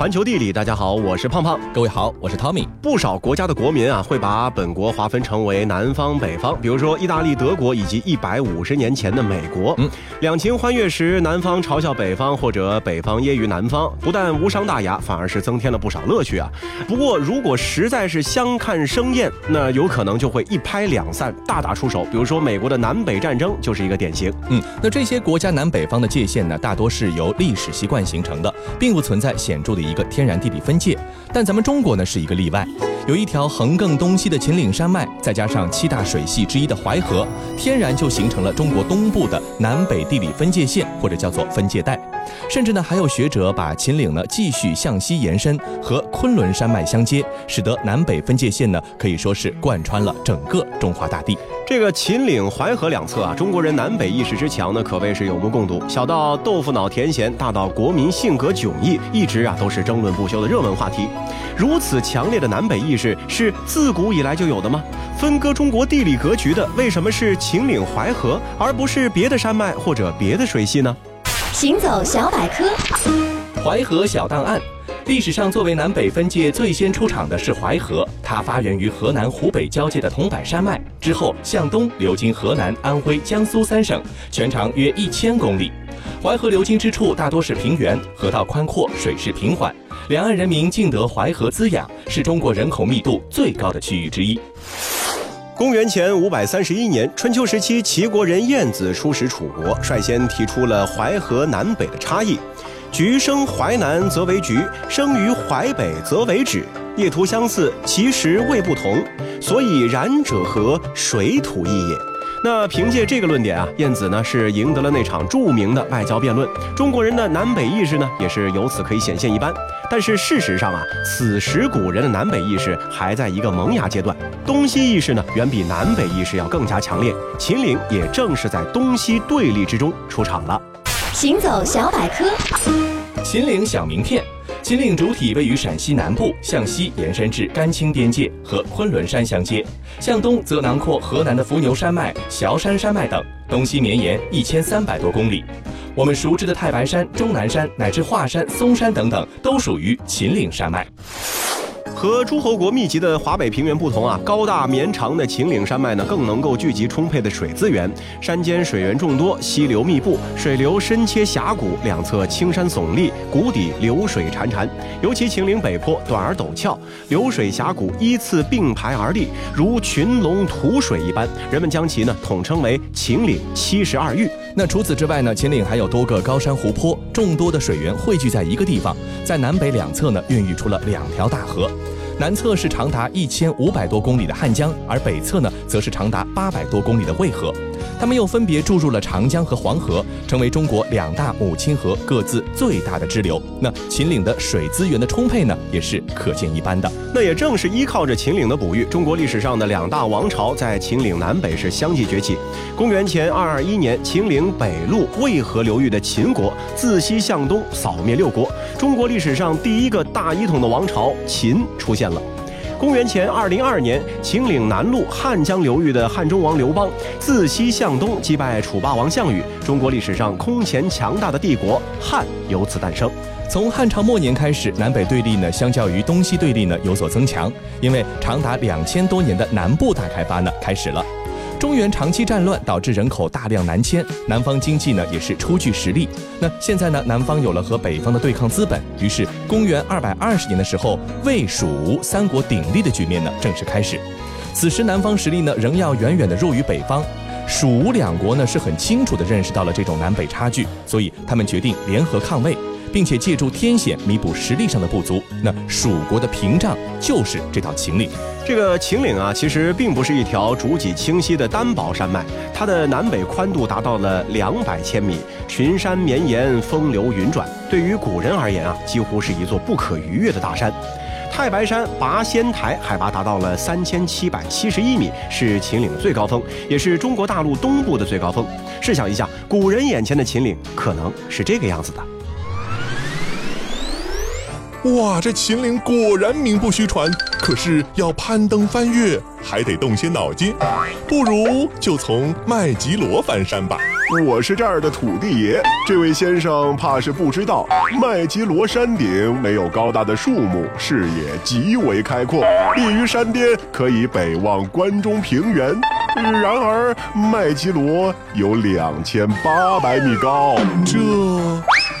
环球地理，大家好，我是胖胖。各位好，我是 Tommy。不少国家的国民啊，会把本国划分成为南方、北方。比如说意大利、德国以及一百五十年前的美国。嗯，两情欢悦时，南方嘲笑北方，或者北方揶揄南方，不但无伤大雅，反而是增添了不少乐趣啊。不过，如果实在是相看生厌，那有可能就会一拍两散，大打出手。比如说美国的南北战争就是一个典型。嗯，那这些国家南北方的界限呢，大多是由历史习惯形成的，并不存在显著的。一个天然地理分界，但咱们中国呢是一个例外，有一条横亘东西的秦岭山脉，再加上七大水系之一的淮河，天然就形成了中国东部的南北地理分界线，或者叫做分界带。甚至呢，还有学者把秦岭呢继续向西延伸，和昆仑山脉相接，使得南北分界线呢可以说是贯穿了整个中华大地。这个秦岭淮河两侧啊，中国人南北意识之强呢，可谓是有目共睹。小到豆腐脑甜咸，大到国民性格迥异，一直啊都是争论不休的热门话题。如此强烈的南北意识是自古以来就有的吗？分割中国地理格局的为什么是秦岭淮河，而不是别的山脉或者别的水系呢？行走小百科，淮河小档案。历史上作为南北分界最先出场的是淮河，它发源于河南湖北交界的桐柏山脉，之后向东流经河南、安徽、江苏三省，全长约一千公里。淮河流经之处大多是平原，河道宽阔，水势平缓，两岸人民尽得淮河滋养，是中国人口密度最高的区域之一。公元前五百三十一年，春秋时期，齐国人晏子出使楚国，率先提出了淮河南北的差异：橘生淮南则为橘，生于淮北则为枳。业图相似，其实味不同，所以然者何？水土异也。那凭借这个论点啊，晏子呢是赢得了那场著名的外交辩论。中国人的南北意识呢，也是由此可以显现一斑。但是事实上啊，此时古人的南北意识还在一个萌芽阶段，东西意识呢远比南北意识要更加强烈。秦岭也正是在东西对立之中出场了。行走小百科，秦岭小名片。秦岭主体位于陕西南部，向西延伸至甘青边界，和昆仑山相接；向东则囊括河南的伏牛山脉、崤山山脉等，东西绵延一千三百多公里。我们熟知的太白山、终南山乃至华山、嵩山等等，都属于秦岭山脉。和诸侯国密集的华北平原不同啊，高大绵长的秦岭山脉呢，更能够聚集充沛的水资源。山间水源众多，溪流密布，水流深切峡谷，两侧青山耸立，谷底流水潺潺。尤其秦岭北坡短而陡峭，流水峡谷依次并排而立，如群龙吐水一般。人们将其呢统称为秦岭七十二峪。那除此之外呢，秦岭还有多个高山湖泊，众多的水源汇聚在一个地方，在南北两侧呢孕育出了两条大河。南侧是长达一千五百多公里的汉江，而北侧呢，则是长达八百多公里的渭河。它们又分别注入了长江和黄河，成为中国两大母亲河各自最大的支流。那秦岭的水资源的充沛呢，也是可见一斑的。那也正是依靠着秦岭的哺育，中国历史上的两大王朝在秦岭南北是相继崛起。公元前二二一年，秦岭北路渭河流域的秦国自西向东扫灭六国，中国历史上第一个大一统的王朝秦出现了。公元前二零二年，秦岭南麓汉江流域的汉中王刘邦自西向东击败楚霸王项羽，中国历史上空前强大的帝国汉由此诞生。从汉朝末年开始，南北对立呢，相较于东西对立呢有所增强，因为长达两千多年的南部大开发呢开始了。中原长期战乱导致人口大量南迁，南方经济呢也是初具实力。那现在呢，南方有了和北方的对抗资本，于是公元二百二十年的时候，魏、蜀、吴三国鼎立的局面呢正式开始。此时南方实力呢仍要远远的弱于北方，蜀吴两国呢是很清楚的认识到了这种南北差距，所以他们决定联合抗魏。并且借助天险弥补实力上的不足。那蜀国的屏障就是这条秦岭。这个秦岭啊，其实并不是一条主脊清晰的单薄山脉，它的南北宽度达到了两百千米，群山绵延，风流云转。对于古人而言啊，几乎是一座不可逾越的大山。太白山拔仙台海拔达到了三千七百七十一米，是秦岭最高峰，也是中国大陆东部的最高峰。试想一下，古人眼前的秦岭可能是这个样子的。哇，这秦岭果然名不虚传。可是要攀登翻越，还得动些脑筋，不如就从麦吉罗翻山吧。我是这儿的土地爷。这位先生怕是不知道，麦吉罗山顶没有高大的树木，视野极为开阔，立于山巅，可以北望关中平原。然而，麦吉罗有两千八百米高。这，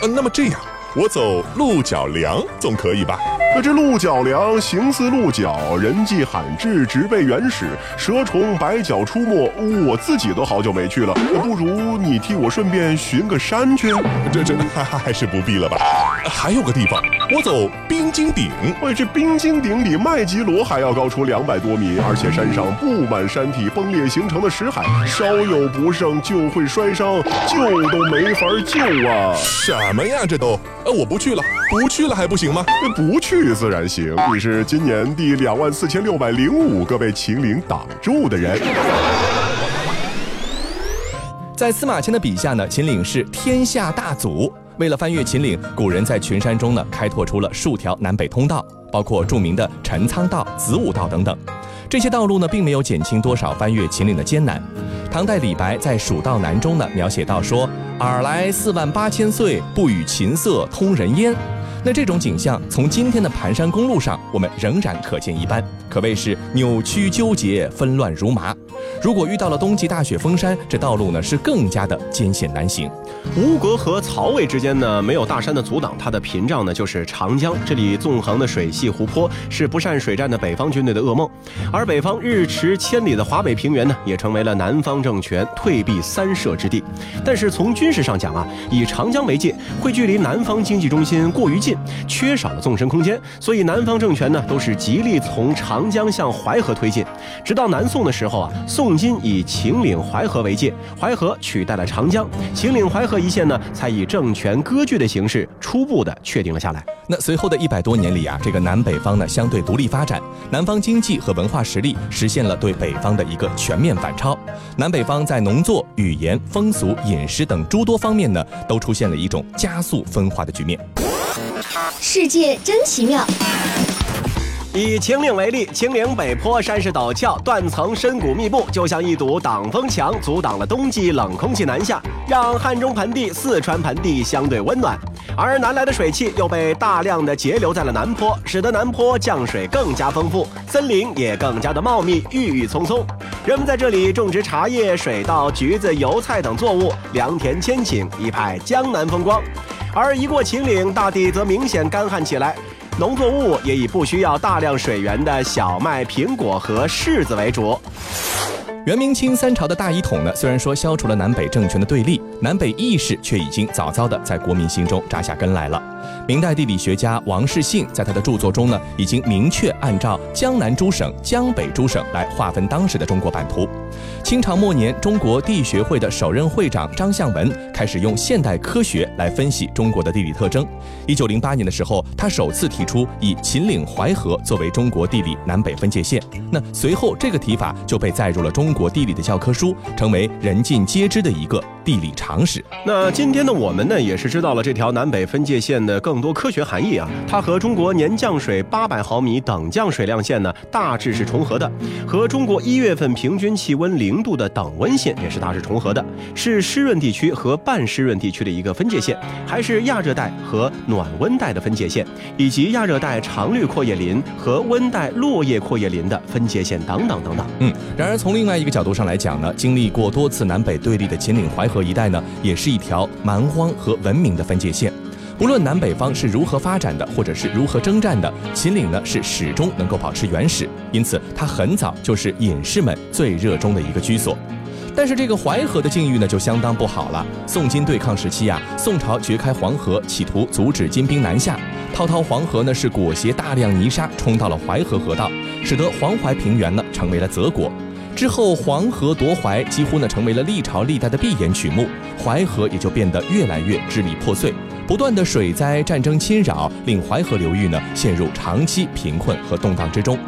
呃，那么这样，我走鹿角梁总可以吧？那这鹿角梁形似鹿角，人迹罕至，植被原始，蛇虫百脚出没。我自己都好久没去了，不如你替我顺便巡个山去。这这还 还是不必了吧？还有个地方，我走冰晶顶。喂，这冰晶顶比麦吉罗还要高出两百多米，而且山上布满山体崩裂形成的石海，稍有不慎就会摔伤，救都没法救啊！什么呀，这都？呃，我不去了，不去了还不行吗？不去。自然行，你是今年第两万四千六百零五个被秦岭挡住的人。在司马迁的笔下呢，秦岭是天下大阻。为了翻越秦岭，古人在群山中呢开拓出了数条南北通道，包括著名的陈仓道、子午道等等。这些道路呢，并没有减轻多少翻越秦岭的艰难。唐代李白在《蜀道难》中呢，描写到说：“尔来四万八千岁，不与秦色通人烟。”那这种景象，从今天的盘山公路上，我们仍然可见一斑，可谓是扭曲纠结、纷乱如麻。如果遇到了冬季大雪封山，这道路呢是更加的艰险难行。吴国和曹魏之间呢没有大山的阻挡，它的屏障呢就是长江。这里纵横的水系湖泊是不善水战的北方军队的噩梦，而北方日驰千里的华北平原呢也成为了南方政权退避三舍之地。但是从军事上讲啊，以长江为界，会距离南方经济中心过于近，缺少了纵深空间，所以南方政权呢都是极力从长江向淮河推进。直到南宋的时候啊，宋金以秦岭淮河为界，淮河取代了长江，秦岭淮河一线呢，才以政权割据的形式初步的确定了下来。那随后的一百多年里啊，这个南北方呢相对独立发展，南方经济和文化实力实现了对北方的一个全面反超，南北方在农作、语言、风俗、饮食等诸多方面呢，都出现了一种加速分化的局面。世界真奇妙。以秦岭为例，秦岭北坡山势陡峭，断层深谷密布，就像一堵挡风墙，阻挡了冬季冷空气南下，让汉中盆地、四川盆地相对温暖。而南来的水汽又被大量的截留在了南坡，使得南坡降水更加丰富，森林也更加的茂密，郁郁葱葱。人们在这里种植茶叶、水稻、橘子、油菜等作物，良田千顷，一派江南风光。而一过秦岭，大地则明显干旱起来。农作物也以不需要大量水源的小麦、苹果和柿子为主。元明清三朝的大一统呢，虽然说消除了南北政权的对立，南北意识却已经早早的在国民心中扎下根来了。明代地理学家王世信在他的著作中呢，已经明确按照江南诸省、江北诸省来划分当时的中国版图。清朝末年，中国地学会的首任会长张向文开始用现代科学来分析中国的地理特征。一九零八年的时候，他首次提出以秦岭淮河作为中国地理南北分界线。那随后，这个提法就被载入了中国地理的教科书，成为人尽皆知的一个地理常识。那今天的我们呢，也是知道了这条南北分界线的更多科学含义啊。它和中国年降水八百毫米等降水量线呢，大致是重合的，和中国一月份平均气温零度的等温线也是大致重合的，是湿润地区和半湿润地区的一个分界线，还是亚热带和暖温带的分界线，以及亚热带常绿阔叶林和温带落叶阔叶林的分界线等等等等。嗯，然而从另外一个角度上来讲呢，经历过多次南北对立的秦岭淮河一带呢，也是一条蛮荒和文明的分界线。不论南北方是如何发展的，或者是如何征战的，秦岭呢是始终能够保持原始，因此它很早就是隐士们最热衷的一个居所。但是这个淮河的境遇呢就相当不好了。宋金对抗时期啊，宋朝掘开黄河，企图阻止金兵南下。滔滔黄河呢是裹挟大量泥沙冲到了淮河河道，使得黄淮平原呢成为了泽国。之后黄河夺淮几乎呢成为了历朝历代的闭眼曲目，淮河也就变得越来越支离破碎。不断的水灾、战争侵扰，令淮河流域呢陷入长期贫困和动荡之中。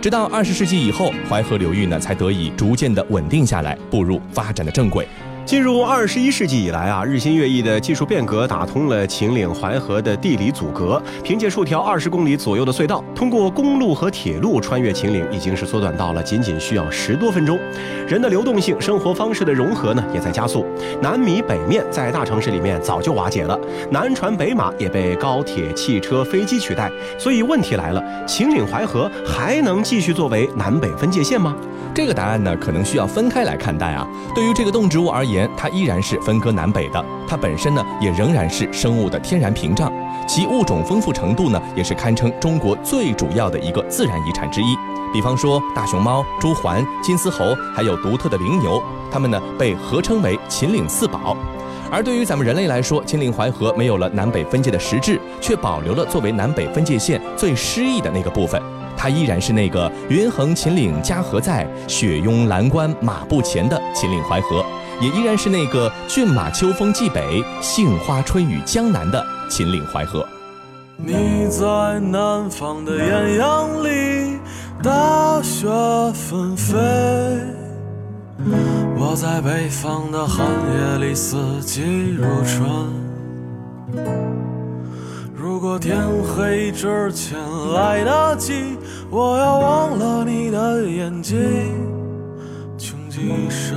直到二十世纪以后，淮河流域呢才得以逐渐的稳定下来，步入发展的正轨。进入二十一世纪以来啊，日新月异的技术变革打通了秦岭淮河的地理阻隔。凭借数条二十公里左右的隧道，通过公路和铁路穿越秦岭，已经是缩短到了仅仅需要十多分钟。人的流动性、生活方式的融合呢，也在加速。南米北面在大城市里面早就瓦解了，南船北马也被高铁、汽车、飞机取代。所以问题来了，秦岭淮河还能继续作为南北分界线吗？这个答案呢，可能需要分开来看待啊。对于这个动植物而言，它依然是分割南北的，它本身呢，也仍然是生物的天然屏障，其物种丰富程度呢，也是堪称中国最主要的一个自然遗产之一。比方说大熊猫、朱鹮、金丝猴，还有独特的羚牛，它们呢被合称为秦岭四宝。而对于咱们人类来说，秦岭淮河没有了南北分界的实质，却保留了作为南北分界线最诗意的那个部分。它依然是那个“云横秦岭家何在，雪拥蓝关马不前”的秦岭淮河，也依然是那个“骏马秋风冀北，杏花春雨江南”的秦岭淮河。你在南方的艳阳里，大雪纷飞；我在北方的寒夜里，四季如春。如果天黑之前来得及，我要忘了你的眼睛，穷极一生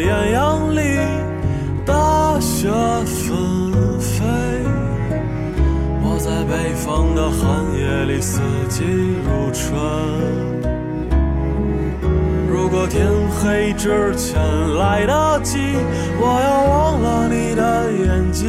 艳阳里，大雪纷飞；我在北方的寒夜里，四季如春。如果天黑之前来得及，我要忘了你的眼睛，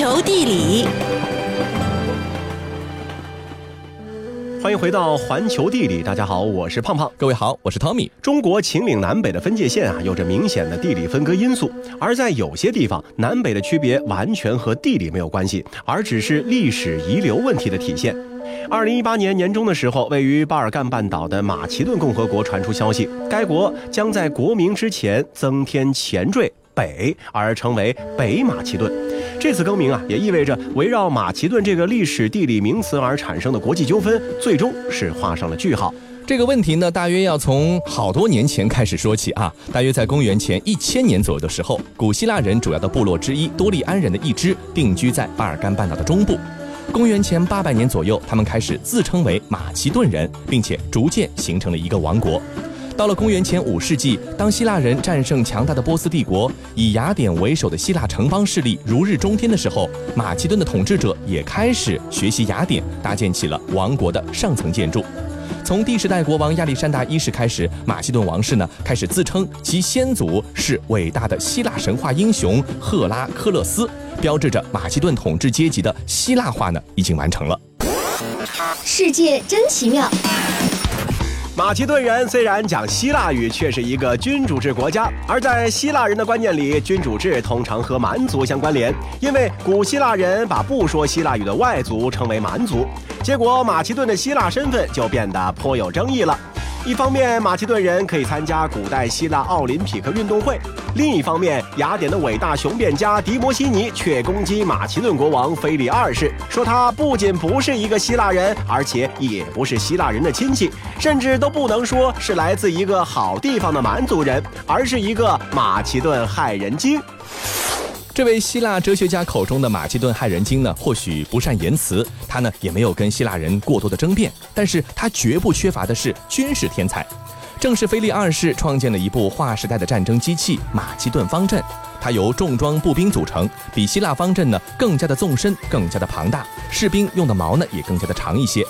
球地理。欢迎回到环球地理，大家好，我是胖胖，各位好，我是汤米。中国秦岭南北的分界线啊，有着明显的地理分割因素，而在有些地方，南北的区别完全和地理没有关系，而只是历史遗留问题的体现。二零一八年年中的时候，位于巴尔干半岛的马其顿共和国传出消息，该国将在国名之前增添前缀“北”，而成为北马其顿。这次更名啊，也意味着围绕马其顿这个历史地理名词而产生的国际纠纷，最终是画上了句号。这个问题呢，大约要从好多年前开始说起啊。大约在公元前一千年左右的时候，古希腊人主要的部落之一多利安人的一支定居在巴尔干半岛的中部。公元前八百年左右，他们开始自称为马其顿人，并且逐渐形成了一个王国。到了公元前五世纪，当希腊人战胜强大的波斯帝国，以雅典为首的希腊城邦势力如日中天的时候，马其顿的统治者也开始学习雅典，搭建起了王国的上层建筑。从第十代国王亚历山大一世开始，马其顿王室呢开始自称其先祖是伟大的希腊神话英雄赫拉克勒斯，标志着马其顿统治阶级的希腊化呢已经完成了。世界真奇妙。马其顿人虽然讲希腊语，却是一个君主制国家。而在希腊人的观念里，君主制通常和蛮族相关联，因为古希腊人把不说希腊语的外族称为蛮族。结果，马其顿的希腊身份就变得颇有争议了。一方面，马其顿人可以参加古代希腊奥林匹克运动会；另一方面，雅典的伟大雄辩家迪摩西尼却攻击马其顿国王腓力二世，说他不仅不是一个希腊人，而且也不是希腊人的亲戚，甚至都不能说是来自一个好地方的蛮族人，而是一个马其顿害人精。这位希腊哲学家口中的马其顿害人精呢，或许不善言辞，他呢也没有跟希腊人过多的争辩，但是他绝不缺乏的是军事天才。正是腓力二世创建了一部划时代的战争机器——马其顿方阵，它由重装步兵组成，比希腊方阵呢更加的纵深，更加的庞大，士兵用的矛呢也更加的长一些。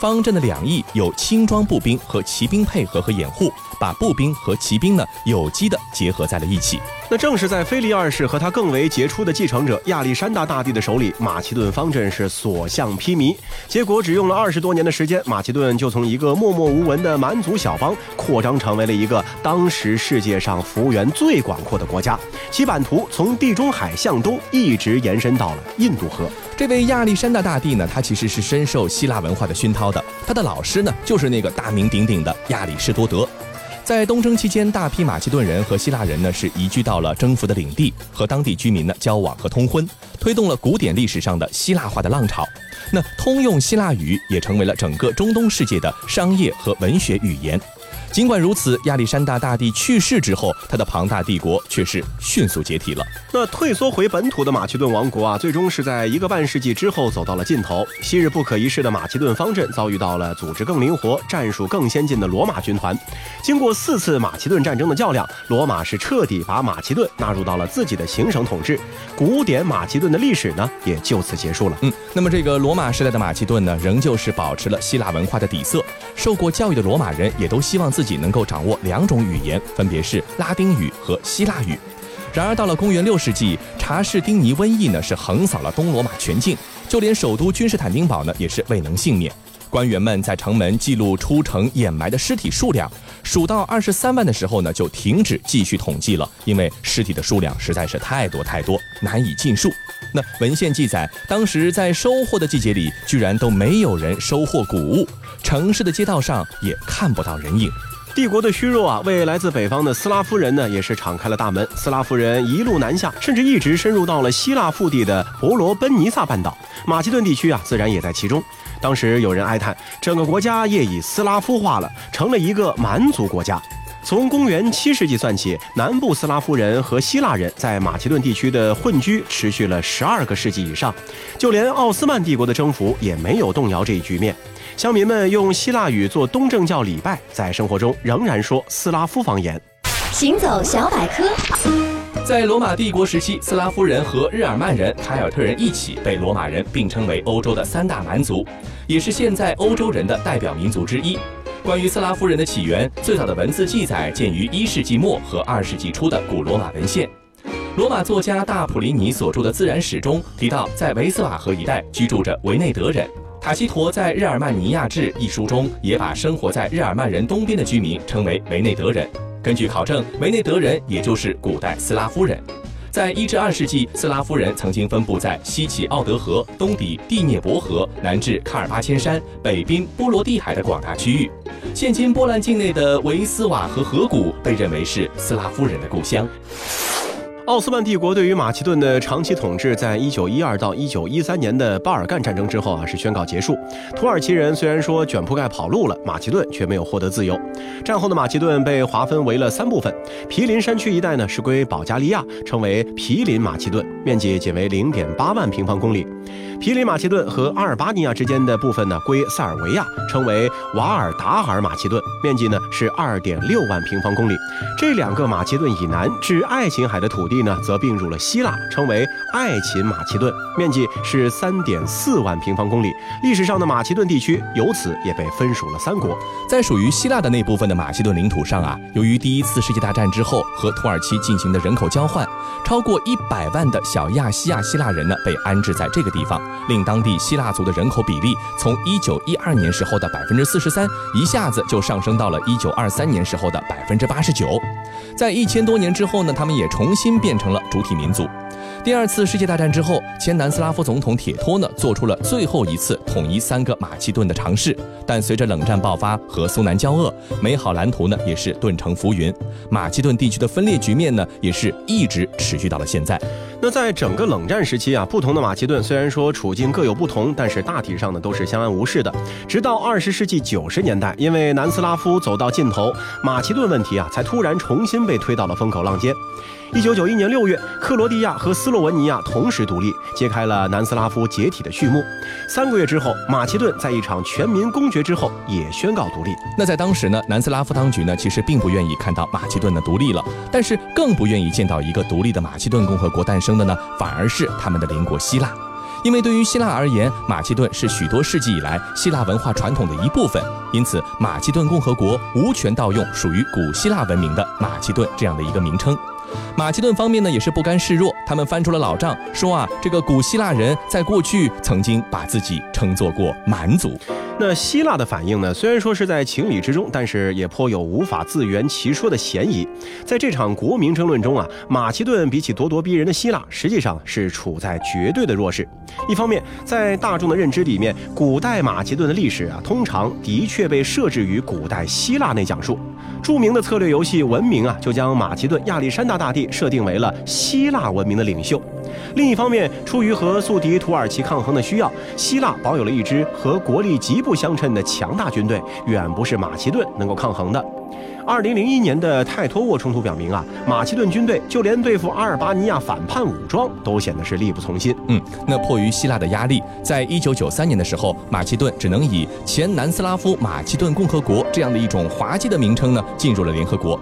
方阵的两翼有轻装步兵和骑兵配合和掩护，把步兵和骑兵呢有机的结合在了一起。那正是在腓力二世和他更为杰出的继承者亚历山大大帝的手里，马其顿方阵是所向披靡。结果只用了二十多年的时间，马其顿就从一个默默无闻的蛮族小邦，扩张成为了一个当时世界上幅员最广阔的国家。其版图从地中海向东一直延伸到了印度河。这位亚历山大大帝呢，他其实是深受希腊文化的熏陶的。他的老师呢，就是那个大名鼎鼎的亚里士多德。在东征期间，大批马其顿人和希腊人呢是移居到了征服的领地，和当地居民呢交往和通婚，推动了古典历史上的希腊化的浪潮。那通用希腊语也成为了整个中东世界的商业和文学语言。尽管如此，亚历山大大帝去世之后，他的庞大帝国却是迅速解体了。那退缩回本土的马其顿王国啊，最终是在一个半世纪之后走到了尽头。昔日不可一世的马其顿方阵遭遇到了组织更灵活、战术更先进的罗马军团。经过四次马其顿战争的较量，罗马是彻底把马其顿纳入到了自己的行省统治。古典马其顿的历史呢，也就此结束了。嗯，那么这个罗马时代的马其顿呢，仍旧是保持了希腊文化的底色。受过教育的罗马人也都希望自己能够掌握两种语言，分别是拉丁语和希腊语。然而，到了公元六世纪，查士丁尼瘟疫呢是横扫了东罗马全境，就连首都君士坦丁堡呢也是未能幸免。官员们在城门记录出城掩埋的尸体数量，数到二十三万的时候呢，就停止继续统计了，因为尸体的数量实在是太多太多，难以尽数。那文献记载，当时在收获的季节里，居然都没有人收获谷物，城市的街道上也看不到人影。帝国的虚弱啊，为来自北方的斯拉夫人呢，也是敞开了大门。斯拉夫人一路南下，甚至一直深入到了希腊腹地的伯罗奔尼撒半岛，马其顿地区啊，自然也在其中。当时有人哀叹，整个国家业已斯拉夫化了，成了一个蛮族国家。从公元七世纪算起，南部斯拉夫人和希腊人在马其顿地区的混居持续了十二个世纪以上，就连奥斯曼帝国的征服也没有动摇这一局面。乡民们用希腊语做东正教礼拜，在生活中仍然说斯拉夫方言。行走小百科，在罗马帝国时期，斯拉夫人和日耳曼人、凯尔特人一起被罗马人并称为欧洲的三大蛮族，也是现在欧洲人的代表民族之一。关于斯拉夫人的起源，最早的文字记载见于一世纪末和二世纪初的古罗马文献。罗马作家大普林尼所著的《自然史》中提到，在维斯瓦河一带居住着维内德人。塔西佗在《日耳曼尼亚志》一书中也把生活在日耳曼人东边的居民称为维内德人。根据考证，维内德人也就是古代斯拉夫人。在一至二世纪，斯拉夫人曾经分布在西起奥德河、东抵第聂伯河、南至喀尔巴阡山、北濒波罗的海的广大区域。现今波兰境内的维斯瓦河河谷被认为是斯拉夫人的故乡。奥斯曼帝国对于马其顿的长期统治，在一九一二到一九一三年的巴尔干战争之后啊，是宣告结束。土耳其人虽然说卷铺盖跑路了，马其顿却没有获得自由。战后的马其顿被划分为了三部分，毗邻山区一带呢是归保加利亚，称为毗邻马其顿，面积仅为零点八万平方公里。毗邻马其顿和阿尔巴尼亚之间的部分呢归塞尔维亚，称为瓦尔达尔马其顿，面积呢是二点六万平方公里。这两个马其顿以南至爱琴海的土地呢，则并入了希腊，称为爱琴马其顿，面积是三点四万平方公里。历史上的马其顿地区由此也被分属了三国。在属于希腊的那部分的马其顿领土上啊，由于第一次世界大战之后和土耳其进行的人口交换，超过一百万的小亚细亚希腊人呢被安置在这个地方。令当地希腊族的人口比例从一九一二年时候的百分之四十三，一下子就上升到了一九二三年时候的百分之八十九。在一千多年之后呢，他们也重新变成了主体民族。第二次世界大战之后，前南斯拉夫总统铁托呢做出了最后一次统一三个马其顿的尝试，但随着冷战爆发和苏南交恶，美好蓝图呢也是顿成浮云，马其顿地区的分裂局面呢也是一直持续到了现在。那在整个冷战时期啊，不同的马其顿虽然说处境各有不同，但是大体上呢都是相安无事的。直到二十世纪九十年代，因为南斯拉夫走到尽头，马其顿问题啊才突然重新被推到了风口浪尖。一九九一年六月，克罗地亚和斯洛文尼亚同时独立，揭开了南斯拉夫解体的序幕。三个月之后，马其顿在一场全民公决之后也宣告独立。那在当时呢，南斯拉夫当局呢其实并不愿意看到马其顿的独立了，但是更不愿意见到一个独立的马其顿共和国诞生的呢，反而是他们的邻国希腊。因为对于希腊而言，马其顿是许多世纪以来希腊文化传统的一部分，因此马其顿共和国无权盗用属于古希腊文明的马其顿这样的一个名称。马其顿方面呢也是不甘示弱，他们翻出了老账，说啊，这个古希腊人在过去曾经把自己称作过蛮族。那希腊的反应呢？虽然说是在情理之中，但是也颇有无法自圆其说的嫌疑。在这场国民争论中啊，马其顿比起咄咄逼人的希腊，实际上是处在绝对的弱势。一方面，在大众的认知里面，古代马其顿的历史啊，通常的确被设置于古代希腊内讲述。著名的策略游戏《文明》啊，就将马其顿亚历山大大帝设定为了希腊文明的领袖。另一方面，出于和宿敌土耳其抗衡的需要，希腊保有了一支和国力极不相称的强大军队，远不是马其顿能够抗衡的。二零零一年的泰托沃冲突表明啊，马其顿军队就连对付阿尔巴尼亚反叛武装都显得是力不从心。嗯，那迫于希腊的压力，在一九九三年的时候，马其顿只能以前南斯拉夫马其顿共和国这样的一种滑稽的名称呢，进入了联合国。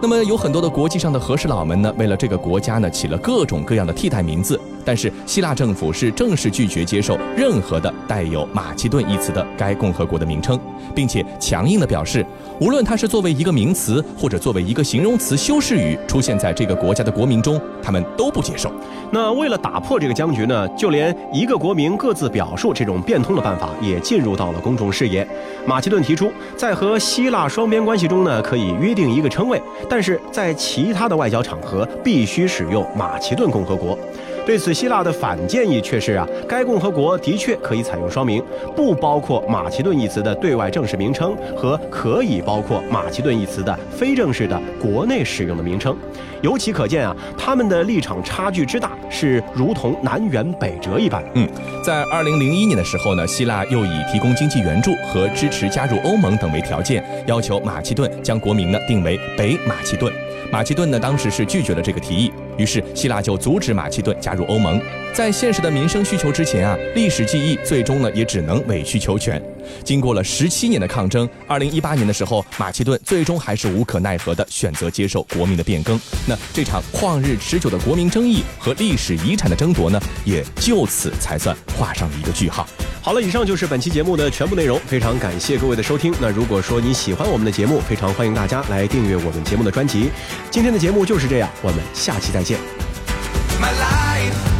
那么有很多的国际上的和事佬们呢，为了这个国家呢，起了各种各样的替代名字。但是希腊政府是正式拒绝接受任何的带有马其顿一词的该共和国的名称，并且强硬的表示，无论它是作为一个名词或者作为一个形容词修饰语出现在这个国家的国民中，他们都不接受。那为了打破这个僵局呢，就连一个国民各自表述这种变通的办法也进入到了公众视野。马其顿提出，在和希腊双边关系中呢，可以约定一个称谓，但是在其他的外交场合必须使用马其顿共和国。对此，希腊的反建议却是啊，该共和国的确可以采用双名，不包括马其顿一词的对外正式名称和可以包括马其顿一词的非正式的国内使用的名称。由此可见啊，他们的立场差距之大，是如同南辕北辙一般。嗯，在二零零一年的时候呢，希腊又以提供经济援助和支持加入欧盟等为条件，要求马其顿将国名呢定为北马其顿。马其顿呢当时是拒绝了这个提议。于是，希腊就阻止马其顿加入欧盟。在现实的民生需求之前啊，历史记忆最终呢也只能委曲求全。经过了十七年的抗争，二零一八年的时候，马其顿最终还是无可奈何的选择接受国民的变更。那这场旷日持久的国民争议和历史遗产的争夺呢，也就此才算画上了一个句号。好了，以上就是本期节目的全部内容。非常感谢各位的收听。那如果说你喜欢我们的节目，非常欢迎大家来订阅我们节目的专辑。今天的节目就是这样，我们下期再见。My life,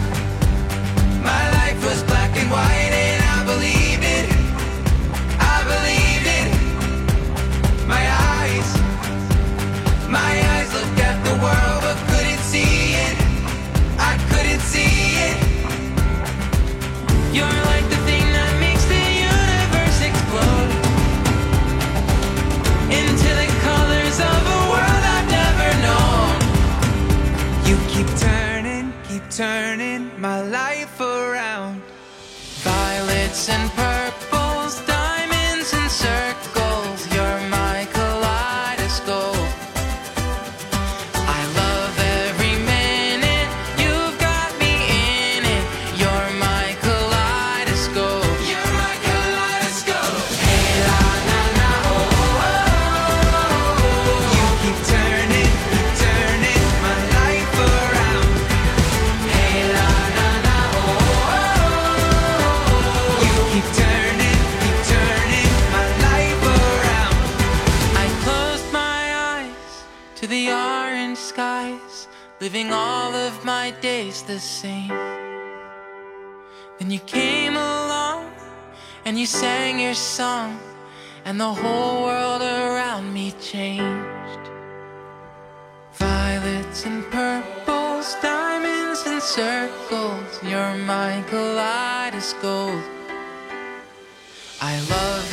and you sang your song, and the whole world around me changed. Violets and purples, diamonds and circles. You're my kaleidoscope. I love